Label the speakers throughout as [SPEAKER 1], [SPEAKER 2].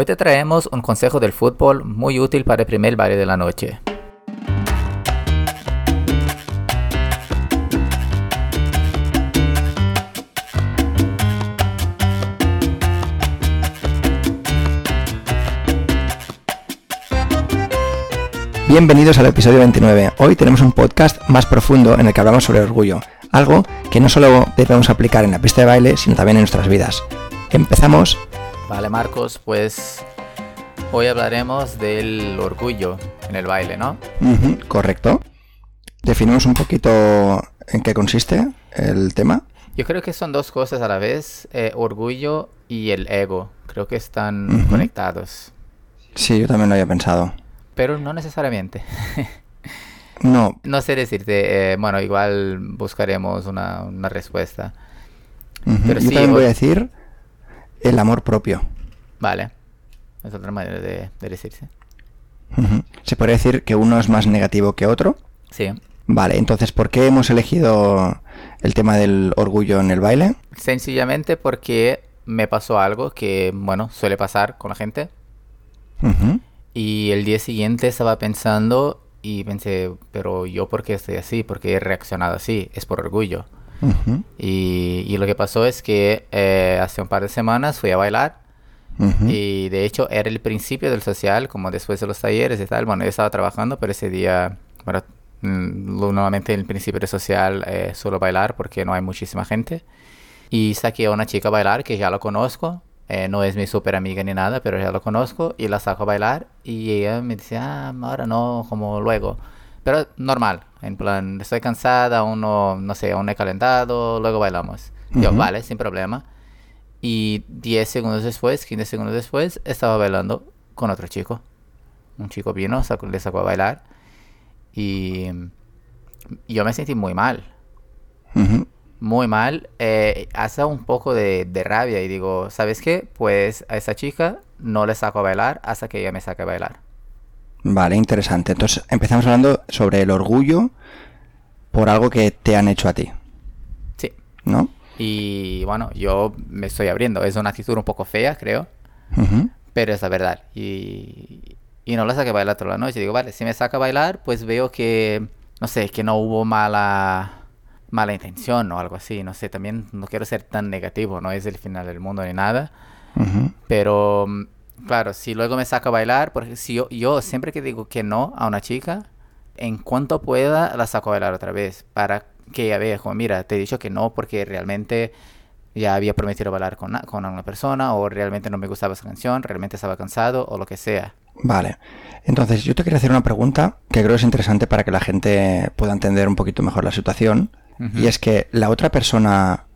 [SPEAKER 1] Hoy te traemos un consejo del fútbol muy útil para el primer baile de la noche.
[SPEAKER 2] Bienvenidos al episodio 29. Hoy tenemos un podcast más profundo en el que hablamos sobre orgullo, algo que no solo debemos aplicar en la pista de baile, sino también en nuestras vidas. Empezamos.
[SPEAKER 1] Vale, Marcos, pues hoy hablaremos del orgullo en el baile, ¿no?
[SPEAKER 2] Correcto. Definimos un poquito en qué consiste el tema.
[SPEAKER 1] Yo creo que son dos cosas a la vez, eh, orgullo y el ego. Creo que están conectados,
[SPEAKER 2] Sí, yo también lo había pensado.
[SPEAKER 1] pero no necesariamente.
[SPEAKER 2] No,
[SPEAKER 1] no sé decirte, eh, bueno, igual buscaremos una, una respuesta.
[SPEAKER 2] ujú,
[SPEAKER 1] Pero
[SPEAKER 2] yo
[SPEAKER 1] sí,
[SPEAKER 2] también voy a decir el amor propio.
[SPEAKER 1] Vale, es otra manera de, de decirse.
[SPEAKER 2] Se podría decir que uno es más negativo que otro.
[SPEAKER 1] Sí,
[SPEAKER 2] Vale, entonces, ¿por qué hemos elegido el tema del orgullo en el baile?
[SPEAKER 1] sencillamente porque me pasó algo que, bueno, suele pasar con la gente. Y el día siguiente estaba pensando y pensé, pero yo por qué estoy así, por qué he reaccionado así, es por orgullo.
[SPEAKER 2] Ujú,
[SPEAKER 1] Y, y lo que pasó es que eh, hace un par de semanas fui a bailar
[SPEAKER 2] ujú.
[SPEAKER 1] y de hecho era el principio del social, como después de los talleres y tal. Bueno, yo estaba trabajando, pero ese día, bueno, mm, normalmente en el principio del social eh, suelo bailar porque no hay muchísima gente. Y saqué a una chica a bailar que ya la conozco. eh, no es mi súper amiga ni nada, pero ya la conozco y la saco a bailar y ella me dice, ah, ahora no, como luego. Pero normal, en plan, estoy cansada, aún no, no sé, aún he calentado, luego bailamos. Yo,
[SPEAKER 2] Ujú.
[SPEAKER 1] vale, sin problema. Y 10 segundos después, 15 segundos después, estaba bailando con otro chico. Un chico vino, sacó- le sacó a bailar. Y yo me sentí muy mal. Muy mal. Eh, hace un poco de, de rabia. Y digo, ¿sabes qué? Pues a esa chica no le saco a bailar hasta que ella me saque a bailar.
[SPEAKER 2] Vale, interesante. Entonces empezamos hablando sobre el orgullo por algo que te han hecho a ti,
[SPEAKER 1] Sí.
[SPEAKER 2] ¿no?
[SPEAKER 1] Y bueno, yo me estoy abriendo. Es una actitud un poco fea, creo. Pero es la verdad. Y, y no la saqué a bailar toda la noche. Digo, vale, si me saca a bailar, pues veo que, no sé, que no hubo mala, mala intención o algo así. No sé, también no quiero ser tan negativo, no es el final del mundo ni nada. Pero, claro, si luego me saca a bailar, porque si yo, yo siempre que digo que no a una chica, en cuanto pueda la saco a bailar otra vez. Para que ella vea, como, mira, te he dicho que no porque realmente ya había prometido bailar con, na- con una persona o realmente no me gustaba esa canción, realmente estaba cansado o lo que sea.
[SPEAKER 2] Vale. Entonces yo te quería hacer una pregunta que creo es interesante para que la gente pueda entender un poquito mejor la situación. Y es que la otra persona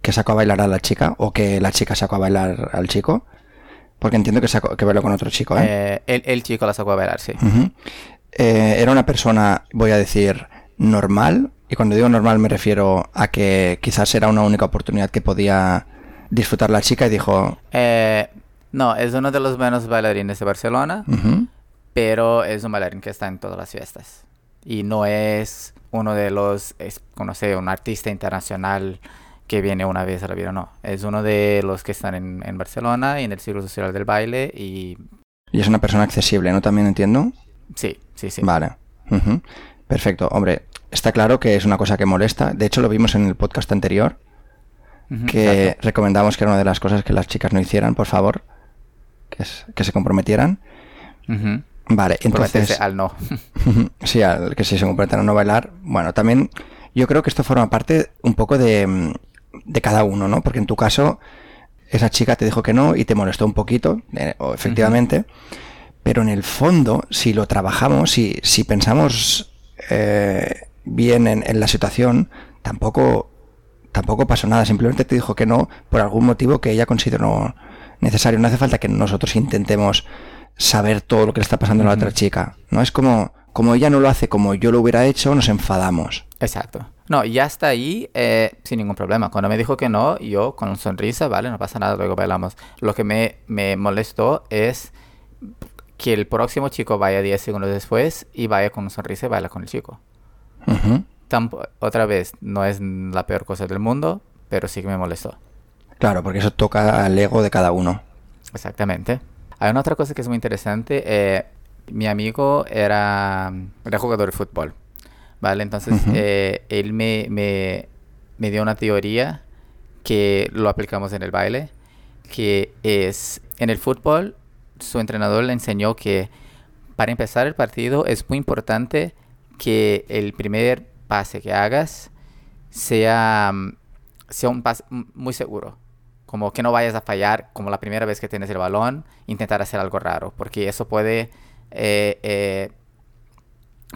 [SPEAKER 2] que sacó a bailar a la chica o que la chica sacó a bailar al chico, porque entiendo que, sacó, que bailó con otro chico, ¿eh?
[SPEAKER 1] Eh, el, el chico la sacó a bailar, sí.
[SPEAKER 2] Ujú. Eh, era una persona, voy a decir, normal. Y cuando digo normal me refiero a que quizás era una única oportunidad que podía disfrutar la chica y dijo,
[SPEAKER 1] Eh, no, es uno de los buenos bailarines de Barcelona,
[SPEAKER 2] "Ujú,
[SPEAKER 1] pero es un bailarín que está en todas las fiestas. Y no es uno de los, es, no sé, un artista internacional que viene una vez a la vida, no. Es uno de los que están en, en Barcelona y en el Círculo Social del Baile y
[SPEAKER 2] y es una persona accesible, ¿no? También entiendo.
[SPEAKER 1] sí, sí, sí.
[SPEAKER 2] Vale. Perfecto. Hombre, está claro que es una cosa que molesta. De hecho, lo vimos en el podcast anterior, que
[SPEAKER 1] exacto.
[SPEAKER 2] recomendamos que era una de las cosas que las chicas no hicieran, por favor. Que, es- que se comprometieran. Vale, entonces...
[SPEAKER 1] al no.
[SPEAKER 2] sí, al que si se comprometen a no bailar. Bueno, también yo creo que esto forma parte un poco de, mm, de cada uno, ¿no? Porque en tu caso, esa chica te dijo que no y te molestó un poquito, eh, o efectivamente. Pero en el fondo, si lo trabajamos, si, si pensamos eh, bien en, en la situación, tampoco, tampoco pasó nada. Simplemente te dijo que no por algún motivo que ella consideró necesario. No hace falta que nosotros intentemos saber todo lo que le está pasando a la otra chica. No es como, como ella no lo hace como yo lo hubiera hecho, nos enfadamos.
[SPEAKER 1] Exacto. No, ya está ahí eh, sin ningún problema. Cuando me dijo que no, yo con una sonrisa, vale, no pasa nada, luego bailamos. Lo que me, me molestó es que el próximo chico vaya 10 segundos después y vaya con una sonrisa y baila con el chico. Tampo- otra vez, no es la peor cosa del mundo, pero sí que me molestó.
[SPEAKER 2] Claro, porque eso toca al ego de cada uno.
[SPEAKER 1] Exactamente. Hay una otra cosa que es muy interesante. Eh, mi amigo era, era jugador de fútbol, ¿vale? Entonces, eh, él me, me, me dio una teoría que lo aplicamos en el baile, que es, en el fútbol, su entrenador le enseñó que para empezar el partido es muy importante que el primer pase que hagas sea, sea un pase muy seguro. Como que no vayas a fallar como la primera vez que tienes el balón, intentar hacer algo raro, porque eso puede, eh, eh,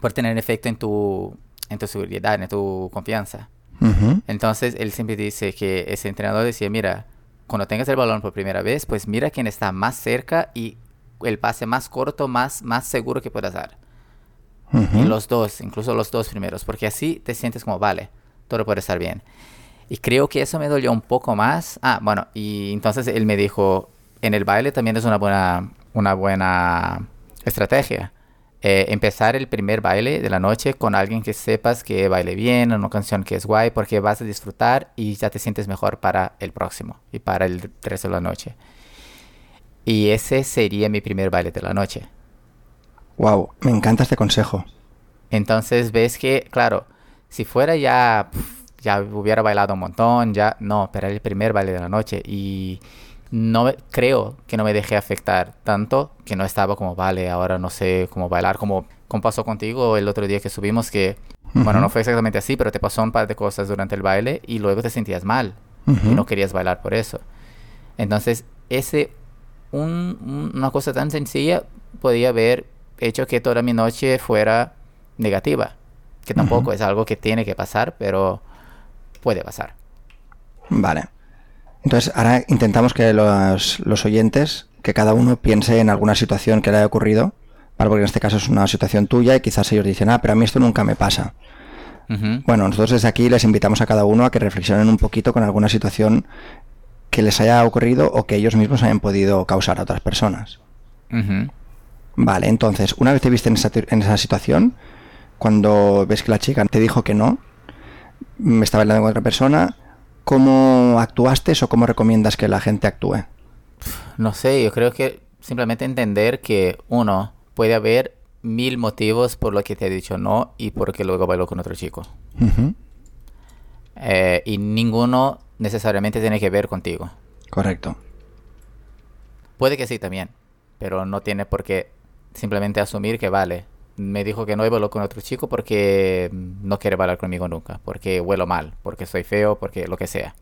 [SPEAKER 1] puede tener efecto en tu, en tu seguridad, en tu confianza. Entonces él siempre dice que ese entrenador decía, mira, cuando tengas el balón por primera vez, pues mira quién está más cerca y el pase más corto, más, más seguro que puedas dar. Y los dos, incluso los dos primeros, porque así te sientes como, vale, todo puede estar bien. Y creo que eso me dolió un poco más. Ah, bueno, y entonces él me dijo, en el baile también es una buena, una buena estrategia. Eh, empezar el primer baile de la noche con alguien que sepas que baile bien, una canción que es guay, porque vas a disfrutar y ya te sientes mejor para el próximo y para el resto de la noche. Y ese sería mi primer baile de la noche.
[SPEAKER 2] Wow, me encanta este consejo.
[SPEAKER 1] Entonces ves que, claro, si fuera ya, ya hubiera bailado un montón, ya, no, pero era el primer baile de la noche y no creo que no me dejé afectar tanto que no estaba como, vale, ahora no sé cómo bailar, como, como pasó contigo el otro día que subimos que, bueno, no fue exactamente así, pero te pasó un par de cosas durante el baile y luego te sentías mal y no querías bailar por eso. Entonces, ese, una cosa tan sencilla podía haber hecho que toda mi noche fuera negativa, que tampoco es algo que tiene que pasar, pero puede pasar.
[SPEAKER 2] Vale. Entonces, ahora intentamos que los, oyentes, que cada uno piense en alguna situación que le haya ocurrido, porque en este caso es una situación tuya y quizás ellos dicen, ah, pero a mí esto nunca me pasa. Bueno, nosotros desde aquí les invitamos a cada uno a que reflexionen un poquito con alguna situación que les haya ocurrido o que ellos mismos hayan podido causar a otras personas. Vale, entonces, una vez te viste en esa, en esa situación, cuando ves que la chica te dijo que no, me estaba hablando con otra persona, ¿cómo actuaste o cómo recomiendas que la gente actúe?
[SPEAKER 1] No sé, yo creo que simplemente entender que uno puede haber mil motivos por lo que te ha dicho no y porque luego bailó con otro chico. Eh, y ninguno necesariamente tiene que ver contigo.
[SPEAKER 2] Correcto.
[SPEAKER 1] Puede que sí también, pero no tiene por qué simplemente asumir que vale. Me dijo que no bailó con otro chico porque no quiere bailar conmigo nunca, porque huelo mal, porque soy feo, porque lo que sea.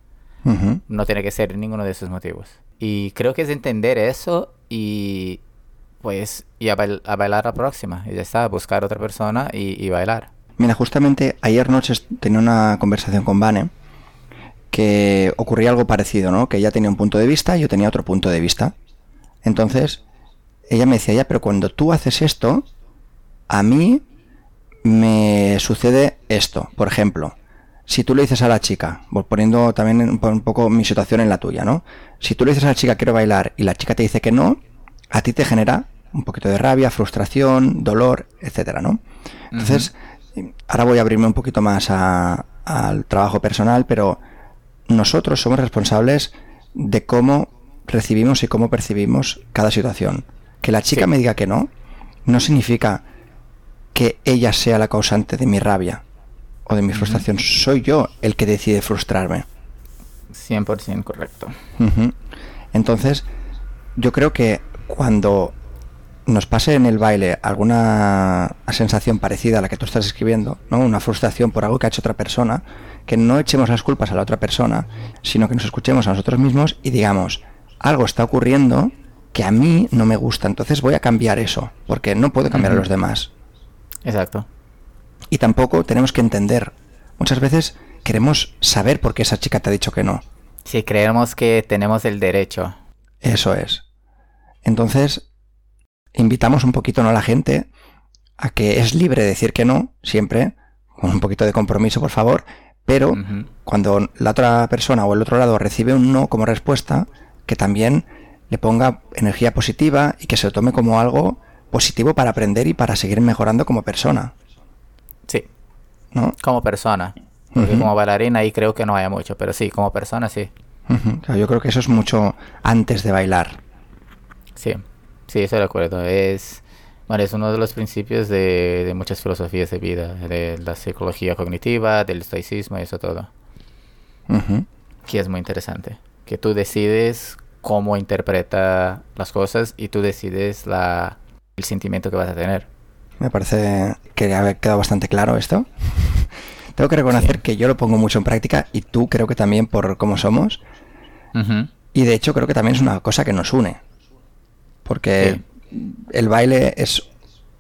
[SPEAKER 1] No tiene que ser ninguno de esos motivos. Y creo que es entender eso y pues y a, bailar la próxima. Y ya está, buscar otra persona y, bailar.
[SPEAKER 2] Mira, justamente ayer noche tenía una conversación con Vane que ocurría algo parecido, ¿no? Que ella tenía un punto de vista y yo tenía otro punto de vista. Entonces, ella me decía, ya, pero cuando tú haces esto, a mí me sucede esto. Por ejemplo, si tú le dices a la chica, poniendo también un poco mi situación en la tuya, ¿no? Si tú le dices a la chica quiero bailar y la chica te dice que no, a ti te genera un poquito de rabia, frustración, dolor, etcétera, ¿no? Entonces, ahora voy a abrirme un poquito más al trabajo personal, pero nosotros somos responsables de cómo recibimos y cómo percibimos cada situación. Que la chica me diga que no, no significa que ella sea la causante de mi rabia o de mi frustración. Soy yo el que decide frustrarme.
[SPEAKER 1] 100% correcto.
[SPEAKER 2] Entonces, yo creo que cuando nos pase en el baile alguna sensación parecida a la que tú estás escribiendo, ¿no? una frustración por algo que ha hecho otra persona, que no echemos las culpas a la otra persona, sino que nos escuchemos a nosotros mismos y digamos, algo está ocurriendo que a mí no me gusta, entonces voy a cambiar eso, porque no puedo cambiar a los demás.
[SPEAKER 1] Exacto.
[SPEAKER 2] Y tampoco tenemos que entender. Muchas veces queremos saber por qué esa chica te ha dicho que no.
[SPEAKER 1] Si creemos que tenemos el derecho.
[SPEAKER 2] Eso es. Entonces, invitamos un poquito ¿no? a la gente a que es libre de decir que no, siempre, con un poquito de compromiso, por favor, pero cuando la otra persona o el otro lado recibe un no como respuesta, que también le ponga energía positiva y que se lo tome como algo positivo para aprender y para seguir mejorando como persona.
[SPEAKER 1] Sí. ¿No? Como persona. Porque como bailarina ahí creo que no haya mucho, pero sí, como persona sí.
[SPEAKER 2] yo creo que eso es mucho antes de bailar.
[SPEAKER 1] Sí. Sí, estoy de acuerdo. Es, bueno, es uno de los principios de, de muchas filosofías de vida, de la psicología cognitiva, del estoicismo y eso todo. Que es muy interesante. Que tú decides cómo interpreta las cosas y tú decides la, el sentimiento que vas a tener.
[SPEAKER 2] Me parece que ha quedado bastante claro esto. Tengo que reconocer que yo lo pongo mucho en práctica y tú creo que también por cómo somos. Y de hecho creo que también es una cosa que nos une. Porque el baile es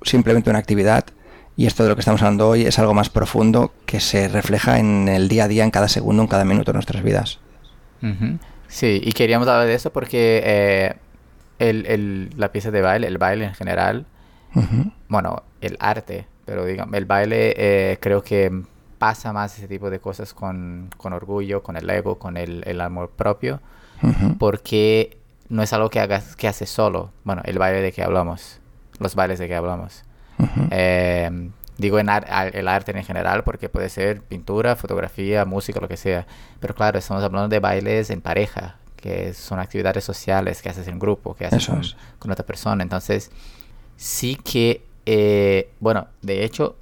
[SPEAKER 2] simplemente una actividad y esto de lo que estamos hablando hoy es algo más profundo que se refleja en el día a día, en cada segundo, en cada minuto de nuestras vidas.
[SPEAKER 1] Sí, y queríamos hablar de eso porque eh, el, el- la pieza de baile, el baile en general,
[SPEAKER 2] Ujú.
[SPEAKER 1] bueno, el arte, pero digamos, el baile eh, creo que pasa más ese tipo de cosas con, con orgullo, con el ego, con el, el amor propio,
[SPEAKER 2] Ujú.
[SPEAKER 1] porque no es algo que hagas, que haces solo. Bueno, el baile de que hablamos, los bailes de que hablamos.
[SPEAKER 2] Ujú.
[SPEAKER 1] Eh, digo en ar- el arte en general porque puede ser pintura, fotografía, música, lo que sea. Pero claro, estamos hablando de bailes en pareja, que son actividades sociales que haces en grupo, que haces con, con otra persona. Entonces, sí que, eh, bueno, de hecho,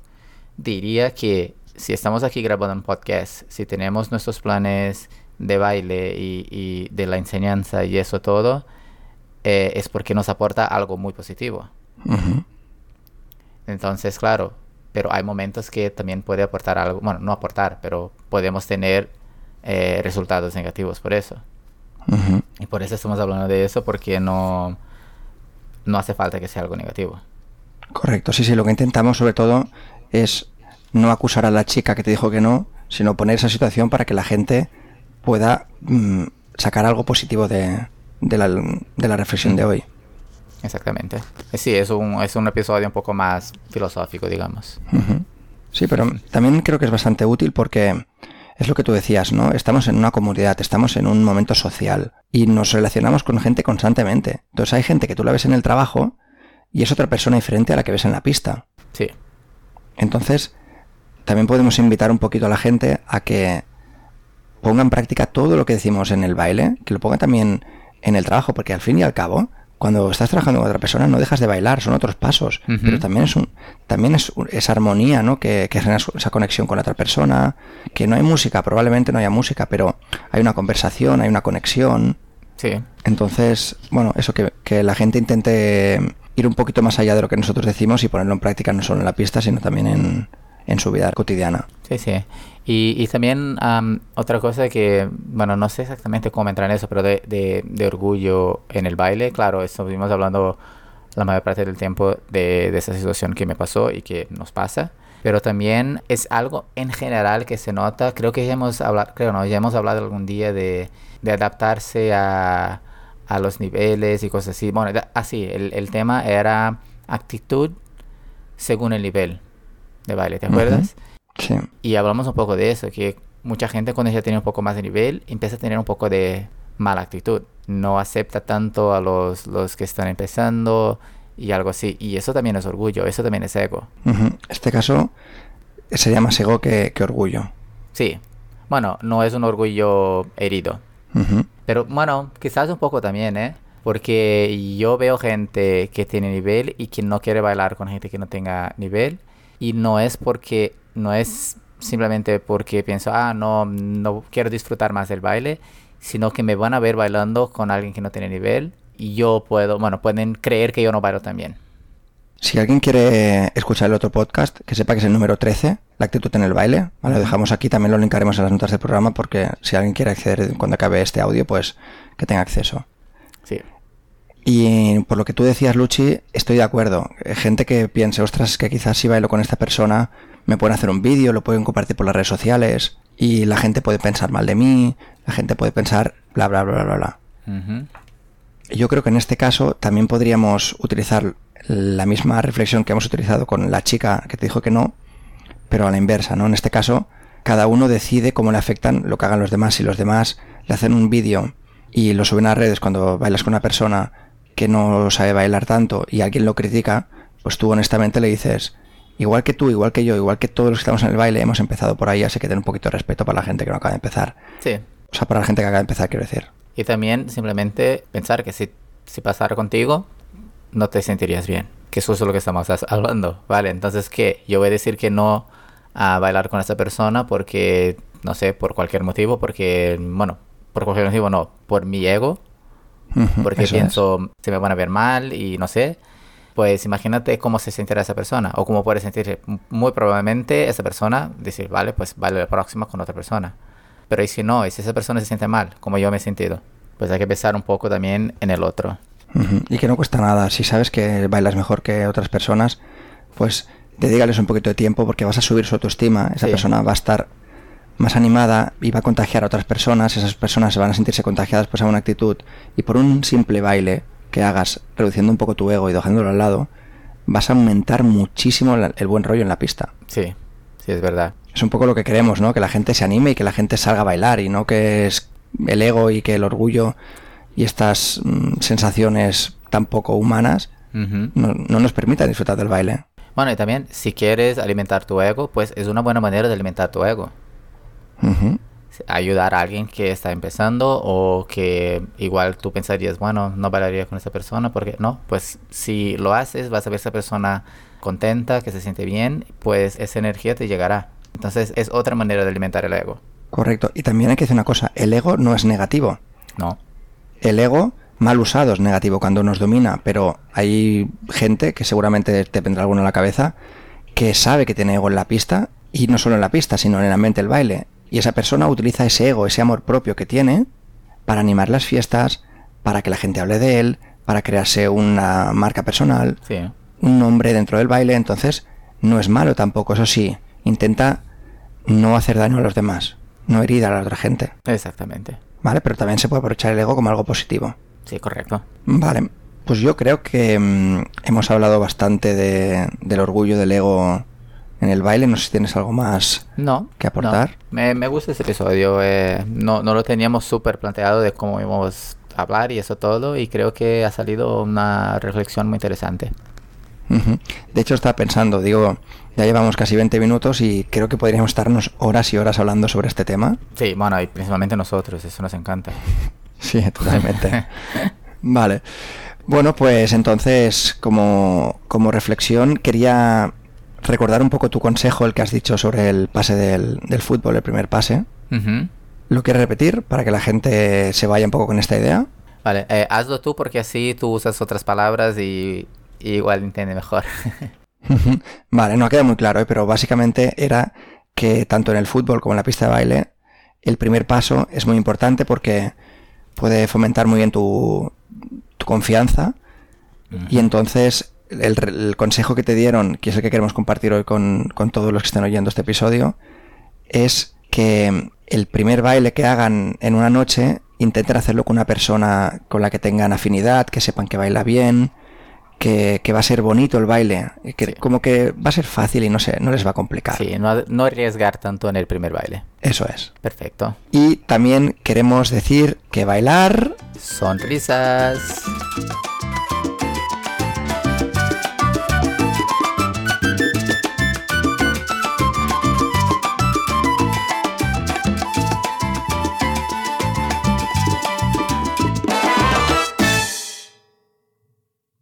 [SPEAKER 1] diría que si estamos aquí grabando un podcast, si tenemos nuestros planes de baile y, y de la enseñanza y eso todo, eh, es porque nos aporta algo muy positivo. Entonces, claro, pero hay momentos que también puede aportar algo, bueno, no aportar, pero podemos tener eh, resultados negativos por eso. Y por eso estamos hablando de eso, porque no, no hace falta que sea algo negativo.
[SPEAKER 2] Correcto, sí, sí, lo que intentamos sobre todo es no acusar a la chica que te dijo que no, sino poner esa situación para que la gente pueda mm, sacar algo positivo de, de la, de la reflexión de hoy.
[SPEAKER 1] Exactamente. Eh, Sí, es un, es un episodio un poco más filosófico, digamos.
[SPEAKER 2] Sí, pero también creo que es bastante útil porque es lo que tú decías, ¿no? Estamos en una comunidad, estamos en un momento social y nos relacionamos con gente constantemente. Entonces hay gente que tú la ves en el trabajo y es otra persona diferente a la que ves en la pista.
[SPEAKER 1] Sí,
[SPEAKER 2] Entonces, también podemos invitar un poquito a la gente a que ponga en práctica todo lo que decimos en el baile, que lo ponga también en el trabajo, porque al fin y al cabo, cuando estás trabajando con otra persona no dejas de bailar, son otros pasos, pero también es un, también es esa armonía, ¿no? Que, que genera esa conexión con la otra persona, que no hay música, probablemente no haya música, pero hay una conversación, hay una conexión.
[SPEAKER 1] sí,
[SPEAKER 2] Entonces, bueno, eso que, que la gente intente ir un poquito más allá de lo que nosotros decimos y ponerlo en práctica no solo en la pista, sino también en, en su vida cotidiana.
[SPEAKER 1] sí, sí. Y, y también am, otra cosa que, bueno, no sé exactamente cómo entrar en eso, pero de, de, de orgullo en el baile, claro, estuvimos hablando la mayor parte del tiempo de, de esa situación que me pasó y que nos pasa. Pero también es algo en general que se nota, creo que ya hemos hablado, creo no, ya hemos hablado algún día de, de adaptarse a, a los niveles y cosas así. Bueno, da- así, el, el tema era actitud según el nivel de baile, ¿te
[SPEAKER 2] Ujú.
[SPEAKER 1] acuerdas?
[SPEAKER 2] Sí,
[SPEAKER 1] Y hablamos un poco de eso, que mucha gente cuando ya tiene un poco más de nivel empieza a tener un poco de mala actitud. No acepta tanto a los, los que están empezando y algo así. Y eso también es orgullo, eso también es ego.
[SPEAKER 2] Ujú. este caso sería más ego que, que orgullo.
[SPEAKER 1] Sí. Bueno, no es un orgullo herido.
[SPEAKER 2] Ujú.
[SPEAKER 1] Pero bueno, quizás un poco también, ¿eh? Porque yo veo gente que tiene nivel y que no quiere bailar con gente que no tenga nivel. Y no es porque, no es simplemente porque pienso, ah, no, no quiero disfrutar más del baile, sino que me van a ver bailando con alguien que no tiene nivel y yo puedo, bueno, pueden creer que yo no bailo también.
[SPEAKER 2] Si alguien quiere escuchar el otro podcast, que sepa que es el número 13, la actitud en el baile. Lo dejamos aquí, también lo linkaremos en las notas del programa porque si alguien quiere acceder cuando acabe este audio, pues que tenga acceso.
[SPEAKER 1] Sí.
[SPEAKER 2] Y por lo que tú decías, Luchi, estoy de acuerdo. Eh, Gente que piense, ostras, que quizás si bailo con esta persona, me pueden hacer un vídeo, lo pueden compartir por las redes sociales, y la gente puede pensar mal de mí, la gente puede pensar bla, bla, bla, bla, bla.
[SPEAKER 1] Ujú.
[SPEAKER 2] Yo creo que en este caso también podríamos utilizar la misma reflexión que hemos utilizado con la chica que te dijo que no, pero a la inversa, ¿no? En este caso, cada uno decide cómo le afectan lo que hagan los demás. Si los demás le hacen un vídeo y lo suben a redes cuando bailas con una persona que no sabe bailar tanto y alguien lo critica, pues tú honestamente le dices, igual que tú, igual que yo, igual que todos los que estamos en el baile, hemos empezado por ahí, así que ten un poquito de respeto para la gente que no acaba de empezar.
[SPEAKER 1] Sí.
[SPEAKER 2] O sea, para la gente que acaba de empezar, quiero decir.
[SPEAKER 1] Y también simplemente pensar que si, si pasara contigo, no te sentirías bien. Que eso es lo que estamos hablando, ¿vale? Entonces, ¿qué? Yo voy a decir que no a bailar con esa persona porque, no sé, por cualquier motivo, porque, bueno, por cualquier motivo no, por mi ego, porque pienso se me van a ver mal y no sé. Pues imagínate cómo se sentirá esa persona o cómo puede sentir muy probablemente esa persona decir, vale, pues vale la próxima con otra persona. Pero y si no, y si esa persona se siente mal, como yo me he sentido, pues hay que pensar un poco también en el otro.
[SPEAKER 2] Y que no cuesta nada. Si sabes que bailas mejor que otras personas, pues dedícales un poquito de tiempo porque vas a subir su autoestima. Esa persona va a estar más animada y va a contagiar a otras personas. Esas personas van a sentirse contagiadas por esa buena actitud. Y por un simple baile que hagas, reduciendo un poco tu ego y dejándolo al lado, vas a aumentar muchísimo el buen rollo en la pista.
[SPEAKER 1] Sí, sí, es verdad.
[SPEAKER 2] Es un poco lo que queremos, ¿no? Que la gente se anime y que la gente salga a bailar y no que es el ego y que el orgullo y estas mm, sensaciones tan poco humanas no, nos permitan disfrutar del baile.
[SPEAKER 1] Bueno, y también si quieres alimentar tu ego, pues es una buena manera de alimentar tu ego. Ayudar a alguien que está empezando o que igual tú pensarías, bueno, no bailaría con esa persona porque no, pues si lo haces vas a ver a esa persona contenta, que se siente bien, pues esa energía te llegará. Entonces es otra manera de alimentar el ego.
[SPEAKER 2] Correcto. Y también hay que decir una cosa, el ego no es negativo.
[SPEAKER 1] No.
[SPEAKER 2] El ego mal usado es negativo cuando nos domina, pero hay gente que seguramente te vendrá alguno en la cabeza que sabe que tiene ego en la pista y no solo en la pista, sino en el ambiente del baile. Y esa persona utiliza ese ego, ese amor propio que tiene para animar las fiestas, para que la gente hable de él, para crearse una marca personal, un nombre dentro del baile. Entonces, no es malo tampoco, eso sí, intenta no hacer daño a los demás, no herir a la otra gente.
[SPEAKER 1] Exactamente.
[SPEAKER 2] Vale, pero también se puede aprovechar el ego como algo positivo.
[SPEAKER 1] Sí, correcto.
[SPEAKER 2] Vale, pues yo creo que mm, hemos hablado bastante de, del orgullo del ego en el baile. No sé si tienes algo más
[SPEAKER 1] no,
[SPEAKER 2] que aportar.
[SPEAKER 1] Me, me, gusta ese episodio. Eh, no, no lo teníamos súper planteado de cómo íbamos a hablar y eso todo. Y creo que ha salido una reflexión muy interesante.
[SPEAKER 2] De hecho, estaba pensando, digo, ya llevamos casi 20 minutos y creo que podríamos estarnos horas y horas hablando sobre este tema.
[SPEAKER 1] Sí, bueno, y principalmente nosotros, eso nos encanta.
[SPEAKER 2] Sí, totalmente. vale. Bueno, pues entonces, como, como, reflexión, quería recordar un poco tu consejo, el que has dicho sobre el pase del, fútbol, el primer pase. ¿Lo quieres repetir para que la gente se vaya un poco con esta idea?
[SPEAKER 1] Vale, eh, hazlo tú porque así tú usas otras palabras y, igual entiende mejor.
[SPEAKER 2] vale, no ha quedado muy claro, ¿eh? pero básicamente era que tanto en el fútbol como en la pista de baile, el primer paso es muy importante porque puede fomentar muy bien tu, confianza. Y entonces el, consejo que te dieron, que es el que queremos compartir hoy con, con, todos los que estén oyendo este episodio, es que el primer baile que hagan en una noche intenten hacerlo con una persona con la que tengan afinidad, que sepan que baila bien, que, va a ser bonito el baile, que como que va a ser fácil y no, sé, no les va a complicar.
[SPEAKER 1] Sí, no, no arriesgar tanto en el primer baile.
[SPEAKER 2] Eso es.
[SPEAKER 1] Perfecto.
[SPEAKER 2] Y también queremos decir que bailar...
[SPEAKER 1] Sonrisas.